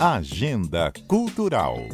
Agenda Cultural.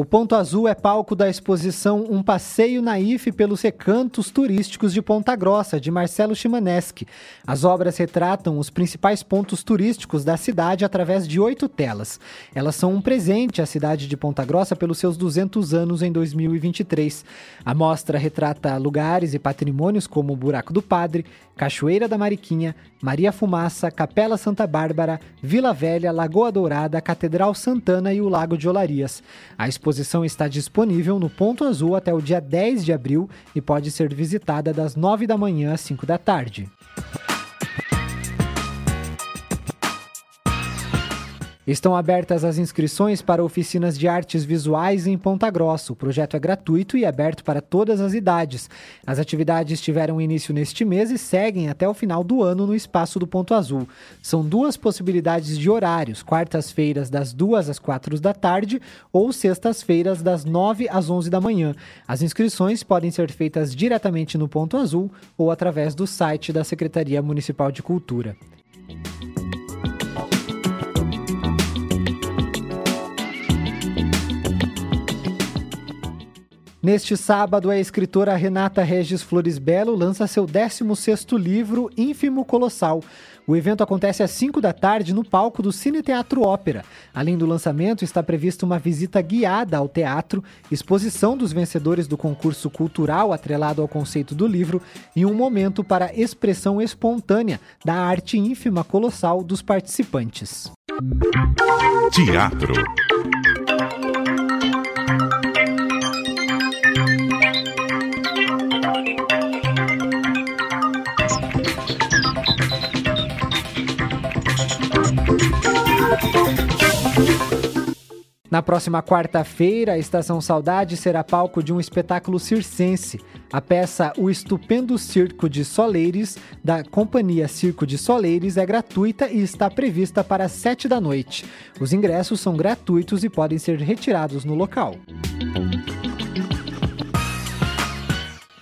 O Ponto Azul é palco da exposição Um Passeio Naif pelos Recantos Turísticos de Ponta Grossa, de Marcelo Chimaneschi. As obras retratam os principais pontos turísticos da cidade através de oito telas. Elas são um presente à cidade de Ponta Grossa pelos seus 200 anos em 2023. A mostra retrata lugares e patrimônios como o Buraco do Padre, Cachoeira da Mariquinha, Maria Fumaça, Capela Santa Bárbara, Vila Velha, Lagoa Dourada, Catedral Santana e o Lago de Olarias. A exposição está disponível no Ponto Azul até o dia 10 de abril e pode ser visitada das 9 da manhã às 5 da tarde. Estão abertas as inscrições para oficinas de artes visuais em Ponta Grossa. O projeto é gratuito e aberto para todas as idades. As atividades tiveram início neste mês e seguem até o final do ano no espaço do Ponto Azul. São duas possibilidades de horários: quartas-feiras das 2 às 4 da tarde ou sextas-feiras das 9 às 11 da manhã. As inscrições podem ser feitas diretamente no Ponto Azul ou através do site da Secretaria Municipal de Cultura. Neste sábado, a escritora Renata Regis Flores Belo lança seu 16º livro, Ínfimo Colossal. O evento acontece às 5 da tarde no palco do Cine Teatro Ópera. Além do lançamento, está prevista uma visita guiada ao teatro, exposição dos vencedores do concurso cultural atrelado ao conceito do livro e um momento para expressão espontânea da arte ínfima colossal dos participantes. Teatro. Na próxima quarta-feira, a Estação Saudade será palco de um espetáculo circense. A peça O Estupendo Circo de Soleires, da Companhia Circo de Soleires, é gratuita e está prevista para as sete da noite. Os ingressos são gratuitos e podem ser retirados no local.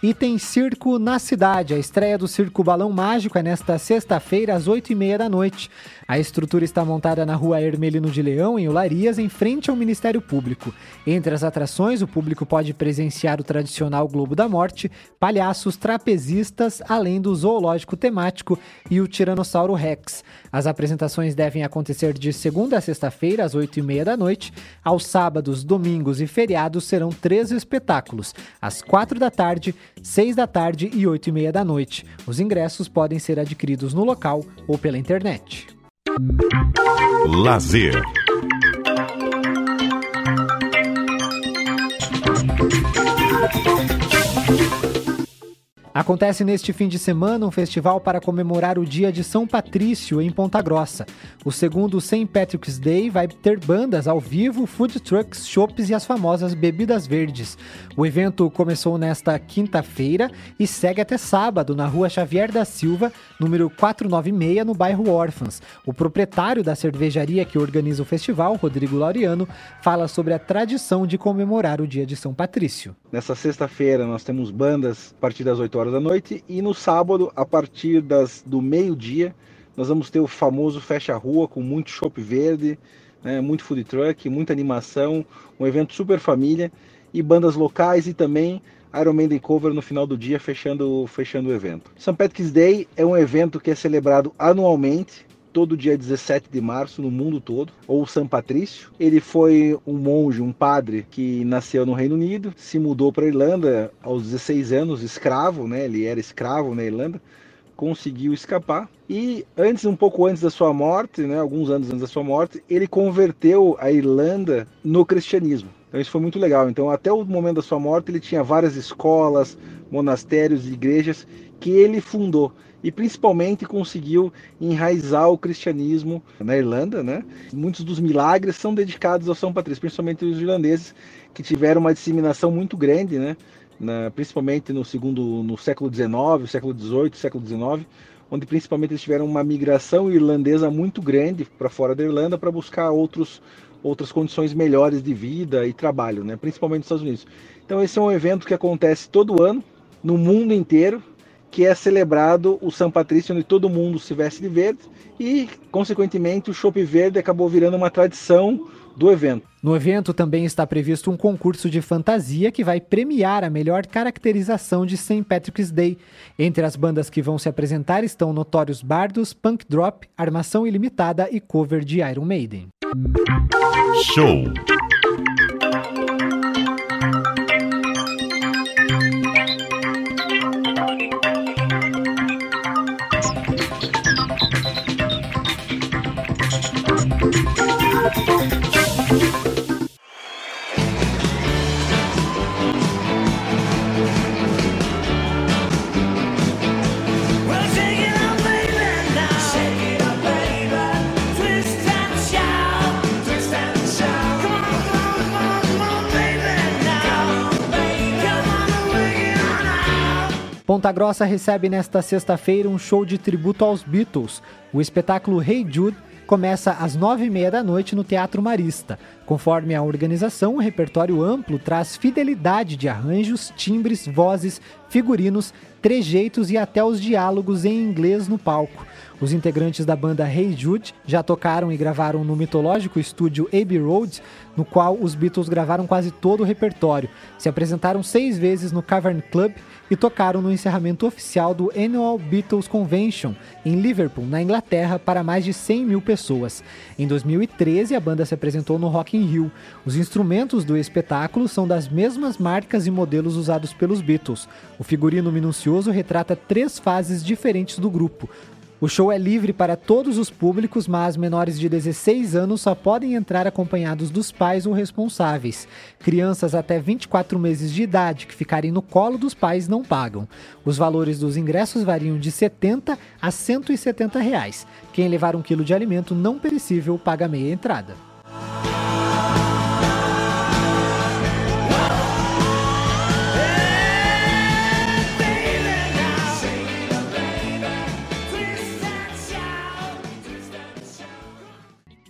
E tem circo na cidade. A estreia do Circo Balão Mágico é nesta sexta-feira, às oito e meia da noite. A estrutura está montada na rua Hermelino de Leão, em Olarias, em frente ao Ministério Público. Entre as atrações, o público pode presenciar o tradicional Globo da Morte, palhaços trapezistas, além do zoológico temático e o Tiranossauro Rex. As apresentações devem acontecer de segunda a sexta-feira, às oito e meia da noite. Aos sábados, domingos e feriados serão três espetáculos, às quatro da tarde, seis da tarde e oito e meia da noite. Os ingressos podem ser adquiridos no local ou pela internet. Lazer. Acontece neste fim de semana um festival para comemorar o dia de São Patrício em Ponta Grossa. O segundo St. Patrick's Day vai ter bandas ao vivo, food trucks, shops e as famosas bebidas verdes. O evento começou nesta quinta-feira e segue até sábado na rua Xavier da Silva, número 496, no bairro Órfãos. O proprietário da cervejaria que organiza o festival, Rodrigo Laureano, fala sobre a tradição de comemorar o dia de São Patrício. Nessa sexta-feira nós temos bandas a partir das 8 horas horas da noite. E no sábado, a partir das, do meio-dia, nós vamos ter o famoso Fecha Rua com muito chopp verde, né, muito food truck, muita animação, um evento super família e bandas locais e também Iron Maiden Cover no final do dia, fechando, fechando o evento. St. Patrick's Day é um evento que é celebrado anualmente todo dia 17 de março no mundo todo, ou São Patrício. Ele foi um monge, um padre que nasceu no Reino Unido, se mudou para a Irlanda aos 16 anos, escravo, né? Ele era escravo na Irlanda, conseguiu escapar e antes, um pouco antes da sua morte, né, alguns anos antes da sua morte, ele converteu a Irlanda no cristianismo. Então isso foi muito legal. Então até o momento da sua morte ele tinha várias escolas, monastérios igrejas que ele fundou e principalmente conseguiu enraizar o cristianismo na Irlanda, né? Muitos dos milagres são dedicados ao São Patrício, principalmente os irlandeses que tiveram uma disseminação muito grande, né? Na, principalmente no segundo, no século XIX, século XVIII, século XIX, onde principalmente eles tiveram uma migração irlandesa muito grande para fora da Irlanda para buscar outros outras condições melhores de vida e trabalho, né? principalmente nos Estados Unidos. Então esse é um evento que acontece todo ano no mundo inteiro que é celebrado o São Patrício, onde todo mundo se veste de verde, e, consequentemente, o chopp verde acabou virando uma tradição do evento. No evento também está previsto um concurso de fantasia que vai premiar a melhor caracterização de St. Patrick's Day. Entre as bandas que vão se apresentar estão Notórios Bardos, Punk Drop, Armação Ilimitada e cover de Iron Maiden. Show! Ponta Grossa recebe nesta sexta-feira um show de tributo aos Beatles. O espetáculo Hey Jude começa às nove e meia da noite no Teatro Marista. Conforme a organização, o repertório amplo traz fidelidade de arranjos, timbres, vozes, figurinos, trejeitos e até os diálogos em inglês no palco. Os integrantes da banda Hey Jude já tocaram e gravaram no mitológico estúdio Abbey Road, no qual os Beatles gravaram quase todo o repertório. Se apresentaram seis vezes no Cavern Club e tocaram no encerramento oficial do Annual Beatles Convention em Liverpool, na Inglaterra, para mais de 100 mil pessoas. Em 2013, a banda se apresentou no Rock in Rio. Os instrumentos do espetáculo são das mesmas marcas e modelos usados pelos Beatles. O figurino minucioso retrata três fases diferentes do grupo. O show é livre para todos os públicos, mas menores de 16 anos só podem entrar acompanhados dos pais ou responsáveis. Crianças até 24 meses de idade que ficarem no colo dos pais não pagam. Os valores dos ingressos variam de 70 a 170 reais. Quem levar um quilo de alimento não perecível paga meia entrada.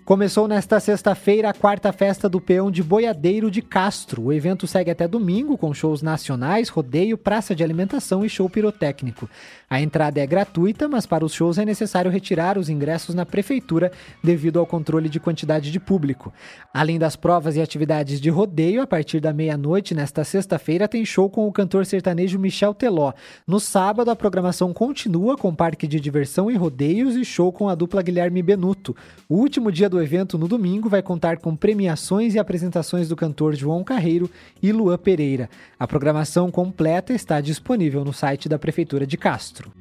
Começou nesta sexta-feira a quarta festa do peão de Boiadeiro de Castro. O evento segue até domingo com shows nacionais, rodeio, praça de alimentação e show pirotécnico. A entrada é gratuita, mas para os shows é necessário retirar os ingressos na prefeitura devido ao controle de quantidade de público. Além das provas e atividades de rodeio, a partir da meia-noite nesta sexta-feira tem show com o cantor sertanejo Michel Teló. No sábado a programação continua com parque de diversão e rodeios e show com a dupla Guilherme Benuto. O último dia do o evento no domingo vai contar com premiações e apresentações do cantor João Carreiro e Luan Pereira. A programação completa está disponível no site da Prefeitura de Castro.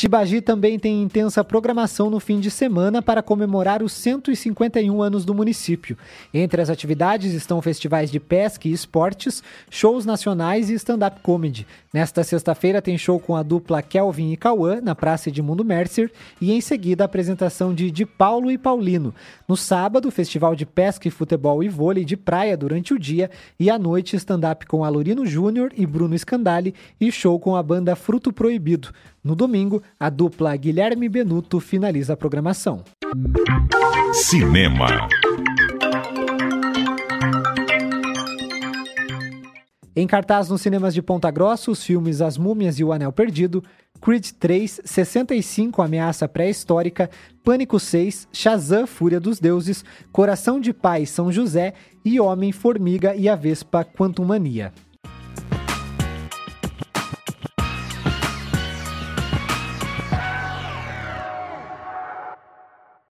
Tibagi também tem intensa programação no fim de semana para comemorar os 151 anos do município. Entre as atividades estão festivais de pesca e esportes, shows nacionais e stand-up comedy. Nesta sexta-feira tem show com a dupla Kelvin e Cauã na Praça Edmundo Mercer e em seguida a apresentação de De Paulo e Paulino. No sábado, festival de pesca e futebol e vôlei de praia durante o dia e à noite stand-up com Alorino Júnior e Bruno Scandali e show com a banda Fruto Proibido. No domingo, a dupla Guilherme Benuto finaliza a programação. Cinema. Em cartaz nos cinemas de Ponta Grossa, os filmes As Múmias e o Anel Perdido, Creed 3, 65 Ameaça Pré-Histórica, Pânico 6, Shazam Fúria dos Deuses, Coração de Pai São José e Homem, Formiga e a Vespa Quantum Mania.